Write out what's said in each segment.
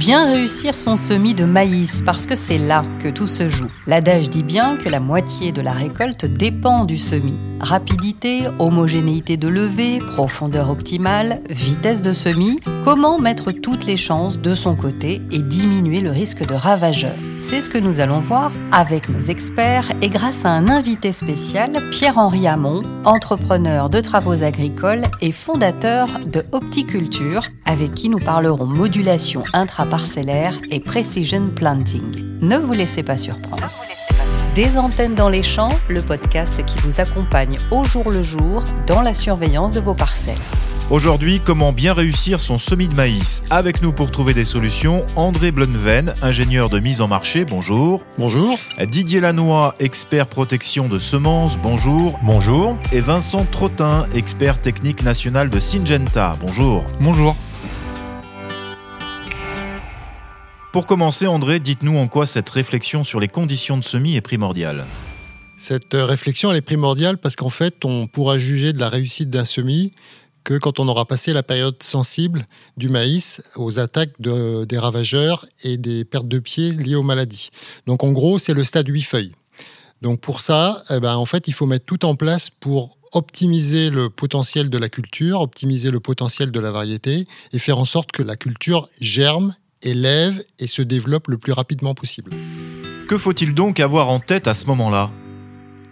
Bien réussir son semis de maïs parce que c'est là que tout se joue. L'adage dit bien que la moitié de la récolte dépend du semis. Rapidité, homogénéité de levée, profondeur optimale, vitesse de semis, comment mettre toutes les chances de son côté et diminuer le risque de ravageurs. C'est ce que nous allons voir avec nos experts et grâce à un invité spécial, Pierre-Henri Hamon, entrepreneur de travaux agricoles et fondateur de Opticulture, avec qui nous parlerons modulation intraparcellaire et precision planting. Ne vous laissez pas surprendre. Des antennes dans les champs, le podcast qui vous accompagne au jour le jour dans la surveillance de vos parcelles. Aujourd'hui, comment bien réussir son semis de maïs Avec nous pour trouver des solutions, André Blunven, ingénieur de mise en marché, bonjour. Bonjour. Didier Lannoy, expert protection de semences, bonjour. Bonjour. Et Vincent Trottin, expert technique national de Syngenta, bonjour. Bonjour. Pour commencer, André, dites-nous en quoi cette réflexion sur les conditions de semis est primordiale. Cette réflexion, elle est primordiale parce qu'en fait, on pourra juger de la réussite d'un semis que quand on aura passé la période sensible du maïs aux attaques des ravageurs et des pertes de pieds liées aux maladies. Donc en gros, c'est le stade 8 feuilles. Donc pour ça, eh ben, en fait, il faut mettre tout en place pour optimiser le potentiel de la culture, optimiser le potentiel de la variété et faire en sorte que la culture germe élève et se développe le plus rapidement possible. Que faut-il donc avoir en tête à ce moment-là?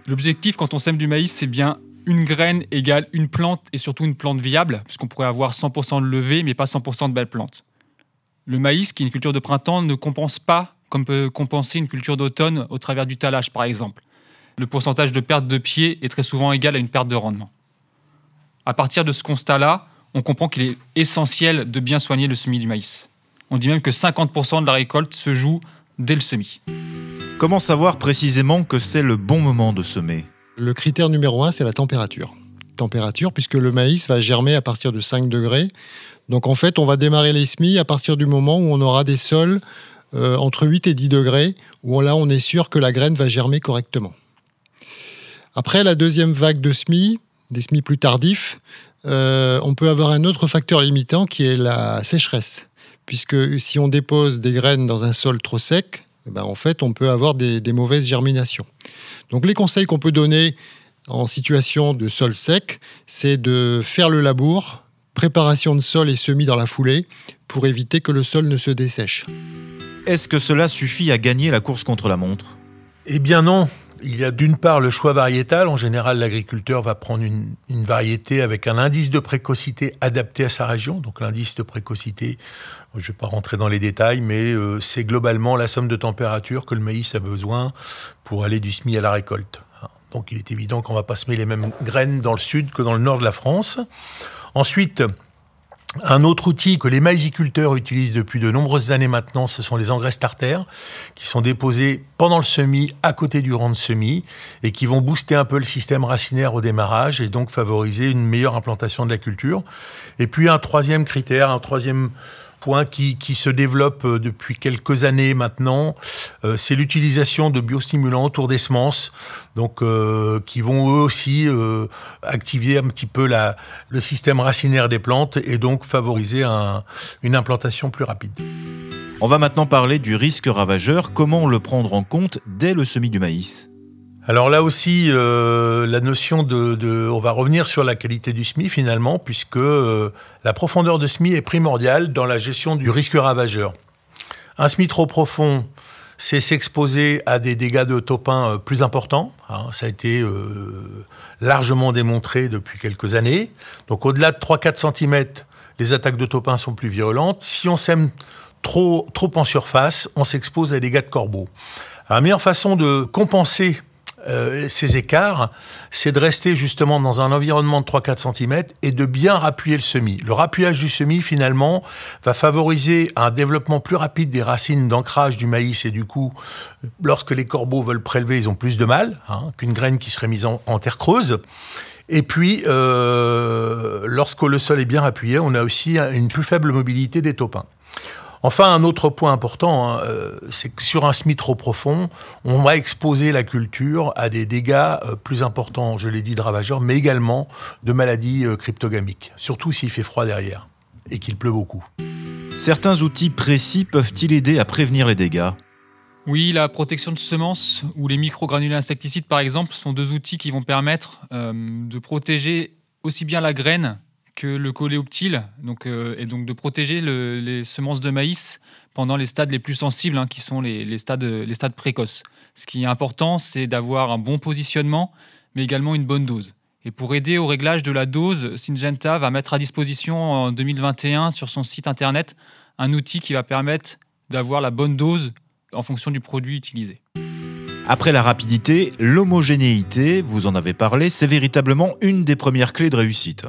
L'objectif quand on sème du maïs, c'est bien une graine égale une plante et surtout une plante viable, puisqu'on pourrait avoir 100% de levée mais pas 100% de belles plantes. Le maïs, qui est une culture de printemps, ne compense pas comme peut compenser une culture d'automne au travers du talage par exemple. Le pourcentage de perte de pied est très souvent égal à une perte de rendement. À partir de ce constat-là, on comprend qu'il est essentiel de bien soigner le semis du maïs. On dit même que 50% de la récolte se joue dès le semis. Comment savoir précisément que c'est le bon moment de semer? Le critère numéro un, c'est la température. Température, puisque le maïs va germer à partir de 5 degrés. Donc en fait, on va démarrer les semis à partir du moment où on aura des sols euh, entre 8 et 10 degrés, où là, on est sûr que la graine va germer correctement. Après la deuxième vague de semis, des semis plus tardifs, euh, on peut avoir un autre facteur limitant qui est la sécheresse puisque si on dépose des graines dans un sol trop sec, ben en fait, on peut avoir des, mauvaises germinations. Donc les conseils qu'on peut donner en situation de sol sec, c'est de faire le labour, préparation de sol et semis dans la foulée, pour éviter que le sol ne se dessèche. Est-ce que cela suffit à gagner la course contre la montre? Eh bien non, il y a d'une part le choix variétal. En général, l'agriculteur va prendre une, variété avec un indice de précocité adapté à sa région. Donc l'indice de précocité, je ne vais pas rentrer dans les détails, mais euh, c'est globalement la somme de température que le maïs a besoin pour aller du semis à la récolte. Donc il est évident qu'on ne va pas semer les mêmes graines dans le sud que dans le nord de la France. Ensuite, un autre outil que les maïsiculteurs utilisent depuis de nombreuses années maintenant, ce sont les engrais starters, qui sont déposés pendant le semis, à côté du rang de semis, et qui vont booster un peu le système racinaire au démarrage et donc favoriser une meilleure implantation de la culture. Et puis un troisième critère, un troisième point qui, se développe euh, depuis quelques années maintenant, euh, c'est l'utilisation de biostimulants autour des semences, donc euh, qui vont eux aussi activer un petit peu la, le système racinaire des plantes et donc favoriser une implantation plus rapide. On va maintenant parler du risque ravageur. Comment le prendre en compte dès le semis du maïs? Alors là aussi, euh, la notion de, On va revenir sur la qualité du SMI finalement, puisque euh, la profondeur de SMI est primordiale dans la gestion du risque ravageur. Un SMI trop profond, c'est s'exposer à des dégâts de topin euh, plus importants. Hein. ça a été largement démontré depuis quelques années. Donc au-delà de 3-4 cm, les attaques de topin sont plus violentes. Si on sème trop, trop en surface, on s'expose à des dégâts de corbeau. La meilleure façon de compenser euh, ces écarts, c'est de rester justement dans un environnement de 3-4 cm et de bien rappuyer le semis. Le rappuyage du semis, finalement, va favoriser un développement plus rapide des racines d'ancrage du maïs et du coup, lorsque les corbeaux veulent prélever, ils ont plus de mal hein, qu'une graine qui serait mise en, terre creuse. Et puis, euh, lorsque le sol est bien appuyé, on a aussi une plus faible mobilité des topins. Enfin, un autre point important, hein, euh, c'est que sur un semis trop profond, on va exposer la culture à des dégâts euh, plus importants, je l'ai dit, de ravageurs, mais également de maladies euh, cryptogamiques, surtout s'il fait froid derrière et qu'il pleut beaucoup. Certains outils précis peuvent-ils aider à prévenir les dégâts? Oui, la protection de semences ou les microgranulés insecticides par exemple sont deux outils qui vont permettre euh, de protéger aussi bien la graine que le coléoptile, donc, euh, et donc de protéger les semences de maïs pendant les stades les plus sensibles, hein, qui sont les, stades, les stades précoces. Ce qui est important, c'est d'avoir un bon positionnement, mais également une bonne dose. Et pour aider au réglage de la dose, Syngenta va mettre à disposition en 2021 sur son site internet un outil qui va permettre d'avoir la bonne dose en fonction du produit utilisé. Après la rapidité, l'homogénéité, vous en avez parlé, c'est véritablement une des premières clés de réussite.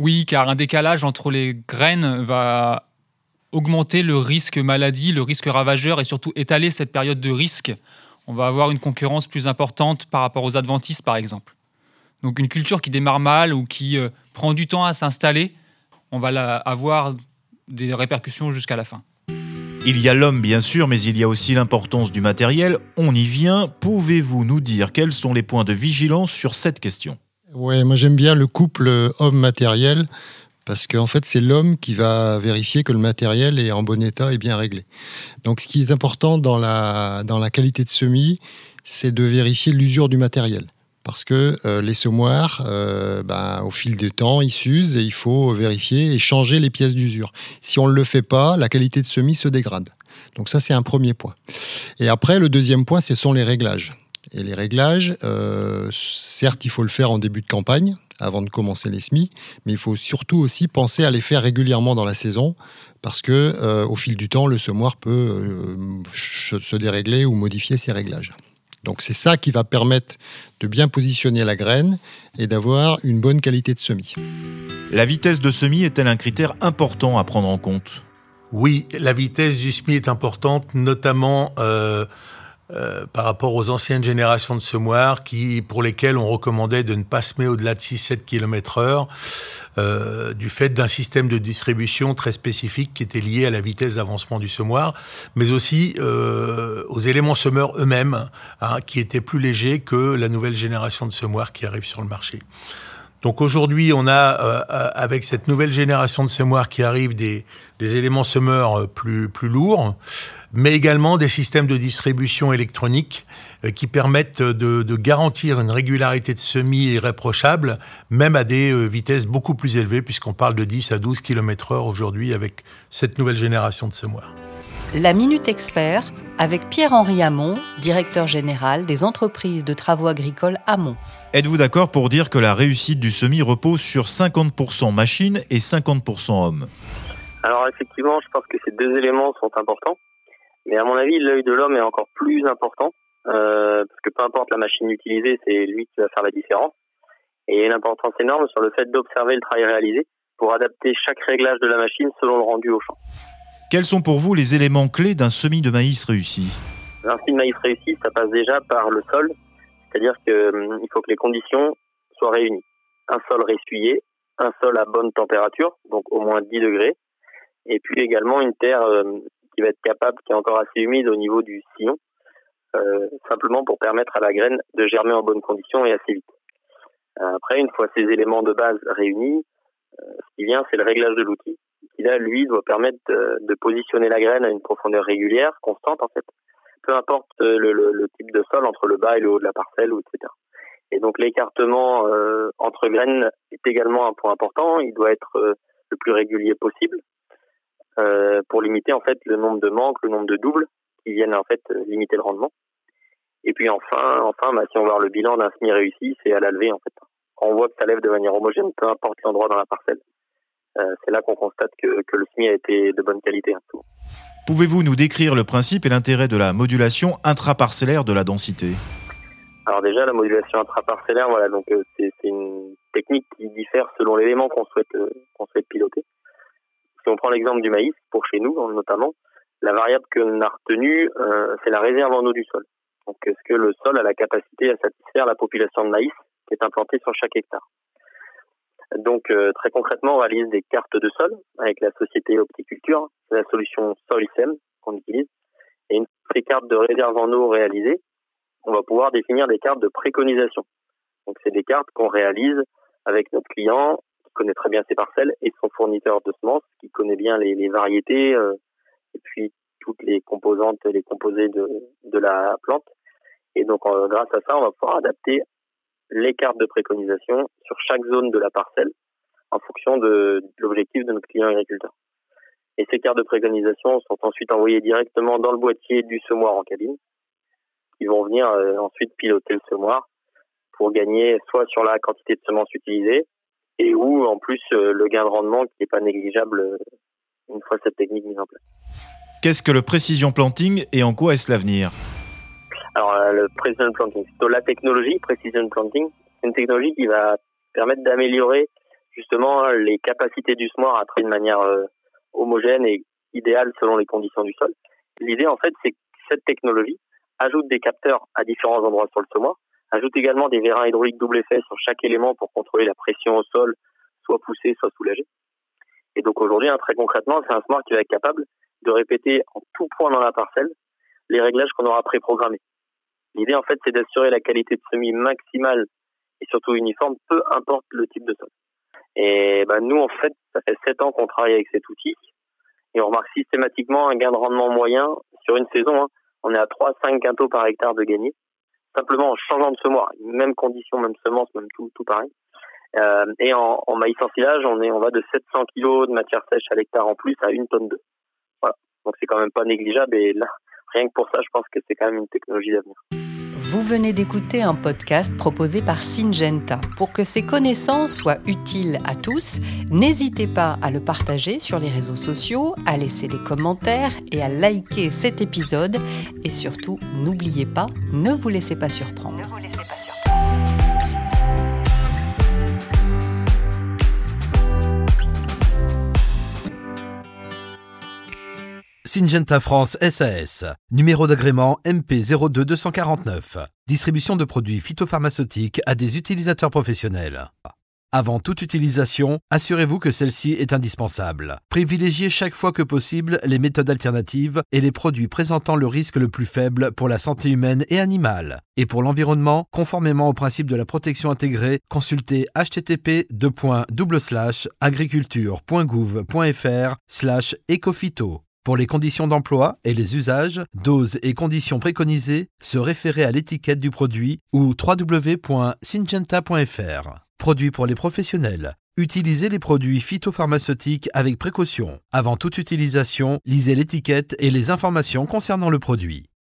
Oui, car un décalage entre les graines va augmenter le risque maladie, le risque ravageur et surtout étaler cette période de risque. On va avoir une concurrence plus importante par rapport aux adventices, par exemple. Donc une culture qui démarre mal ou qui euh, prend du temps à s'installer, on va avoir des répercussions jusqu'à la fin. Il y a l'homme bien sûr, mais il y a aussi l'importance du matériel. On y vient. Pouvez-vous nous dire quels sont les points de vigilance sur cette question? Ouais, moi j'aime bien le couple homme-matériel parce qu'en fait c'est l'homme qui va vérifier que le matériel est en bon état et bien réglé. Donc ce qui est important dans la, dans la qualité de semis, c'est de vérifier l'usure du matériel. Parce que euh, les semoirs, euh, ben, au fil du temps, ils s'usent et il faut vérifier et changer les pièces d'usure. Si on ne le fait pas, la qualité de semis se dégrade. Donc ça, c'est un premier point. Et après, le deuxième point, ce sont les réglages. Et les réglages, euh, certes, il faut le faire en début de campagne, avant de commencer les semis, mais il faut surtout aussi penser à les faire régulièrement dans la saison, parce que euh, au fil du temps, le semoir peut euh, se dérégler ou modifier ses réglages. Donc c'est ça qui va permettre de bien positionner la graine et d'avoir une bonne qualité de semis. La vitesse de semis est-elle un critère important à prendre en compte? Oui, la vitesse du semis est importante, notamment euh, par rapport aux anciennes générations de semoirs qui, pour lesquelles on recommandait de ne pas semer au-delà de 6-7 km heure euh, du fait d'un système de distribution très spécifique qui était lié à la vitesse d'avancement du semoir, mais aussi euh, aux éléments semeurs eux-mêmes, hein, qui étaient plus légers que la nouvelle génération de semoirs qui arrive sur le marché. Donc aujourd'hui, on a, euh, avec cette nouvelle génération de semoirs qui arrive, des, des éléments semeurs plus, plus lourds mais également des systèmes de distribution électronique euh, qui permettent de, garantir une régularité de semis irréprochable, même à des euh, vitesses beaucoup plus élevées, puisqu'on parle de 10 à 12 km/h aujourd'hui avec cette nouvelle génération de semoirs. La Minute Expert avec Pierre-Henri Hamon, directeur général des entreprises de travaux agricoles Hamon. Êtes-vous d'accord pour dire que la réussite du semis repose sur 50% machine et 50% homme Alors effectivement, je pense que ces deux éléments sont importants. Mais à mon avis, l'œil de l'homme est encore plus important, euh, parce que peu importe la machine utilisée, c'est lui qui va faire la différence. Et il y a une importance énorme sur le fait d'observer le travail réalisé pour adapter chaque réglage de la machine selon le rendu au champ. Quels sont pour vous les éléments clés d'un semis de maïs réussi Un semis de maïs réussi, ça passe déjà par le sol, c'est-à-dire qu'il hum, faut que les conditions soient réunies. Un sol ressuyé, un sol à bonne température, donc au moins 10 degrés, et puis également une terre hum, qui va être capable, qui est encore assez humide au niveau du sillon, euh, simplement pour permettre à la graine de germer en bonnes conditions et assez vite. Après, une fois ces éléments de base réunis, euh, ce qui vient, c'est le réglage de l'outil, qui là, lui, doit permettre de, positionner la graine à une profondeur régulière, constante en fait, peu importe le, type de sol entre le bas et le haut de la parcelle, etc. Et donc l'écartement entre graines est également un point important. Il doit être le plus régulier possible. Euh, pour limiter en fait le nombre de manques, le nombre de doubles qui viennent en fait limiter le rendement. Et puis enfin, enfin, bah, si on voit le bilan d'un semi réussi, c'est à la levée en fait. On voit que ça lève de manière homogène, peu importe l'endroit dans la parcelle, euh, c'est là qu'on constate que, que, le semi a été de bonne qualité. Hein, Pouvez-vous nous décrire le principe et l'intérêt de la modulation intraparcellaire de la densité? Alors déjà, la modulation intraparcellaire, voilà, donc euh, c'est une technique qui diffère selon l'élément qu'on souhaite qu'on souhaite piloter. Si on prend l'exemple du maïs, pour chez nous notamment, la variable qu'on a retenue, euh, c'est la réserve en eau du sol. Donc, est-ce que le sol a la capacité à satisfaire la population de maïs qui est implantée sur chaque hectare? Donc, euh, très concrètement, on réalise des cartes de sol avec la société Opticulture, la solution SolSem qu'on utilise. Et une fois cartes de réserve en eau réalisées, on va pouvoir définir des cartes de préconisation. Donc, c'est des cartes qu'on réalise avec notre client connaît très bien ses parcelles, et son fournisseur de semences, qui connaît bien les, les variétés, euh, et puis toutes les composantes, les composés de, de la plante. Et donc, euh, grâce à ça, on va pouvoir adapter les cartes de préconisation sur chaque zone de la parcelle en fonction de, l'objectif de notre client agriculteur. Et ces cartes de préconisation sont ensuite envoyées directement dans le boîtier du semoir en cabine. Ils vont venir euh, ensuite piloter le semoir pour gagner soit sur la quantité de semences utilisées et ou en plus euh, le gain de rendement qui n'est pas négligeable euh, une fois cette technique mise en place. Qu'est-ce que le précision planting et en quoi est-ce l'avenir? Alors euh, le precision planting, c'est la technologie precision planting, c'est une technologie qui va permettre d'améliorer justement les capacités du semoir à travailler de manière euh, homogène et idéale selon les conditions du sol. L'idée en fait c'est que cette technologie ajoute des capteurs à différents endroits sur le semoir, ajoute également des vérins hydrauliques double effet sur chaque élément pour contrôler la pression au sol, soit poussée, soit soulagée. Et donc aujourd'hui, hein, très concrètement, c'est un semoir qui va être capable de répéter en tout point dans la parcelle les réglages qu'on aura préprogrammés. L'idée, en fait, c'est d'assurer la qualité de semis maximale et surtout uniforme, peu importe le type de sol. Et ben, nous, en fait, ça fait sept ans qu'on travaille avec cet outil et on remarque systématiquement un gain de rendement moyen sur une saison. Hein, on est à 3-5 quintaux par hectare de gagné, simplement en changeant de semoir, même condition, même semence, même tout, tout pareil. Euh, et en, en, maïs en silage, on, est, on va de 700 kg de matière sèche à l'hectare en plus à une tonne de. Voilà. Donc c'est quand même pas négligeable et là, rien que pour ça, je pense que c'est quand même une technologie d'avenir. Vous venez d'écouter un podcast proposé par Syngenta. Pour que ces connaissances soient utiles à tous, n'hésitez pas à le partager sur les réseaux sociaux, à laisser des commentaires et à liker cet épisode. Et surtout, n'oubliez pas, ne vous laissez pas surprendre. Syngenta France SAS, numéro d'agrément MP02249, distribution de produits phytopharmaceutiques à des utilisateurs professionnels. Avant toute utilisation, assurez-vous que celle-ci est indispensable. Privilégiez chaque fois que possible les méthodes alternatives et les produits présentant le risque le plus faible pour la santé humaine et animale. Et pour l'environnement, conformément au principe de la protection intégrée, consultez http agriculture.gouv.fr ecophyto. Pour les conditions d'emploi et les usages, doses et conditions préconisées, se référer à l'étiquette du produit ou www.syngenta.fr. Produit pour les professionnels. Utilisez les produits phytopharmaceutiques avec précaution. Avant toute utilisation, lisez l'étiquette et les informations concernant le produit.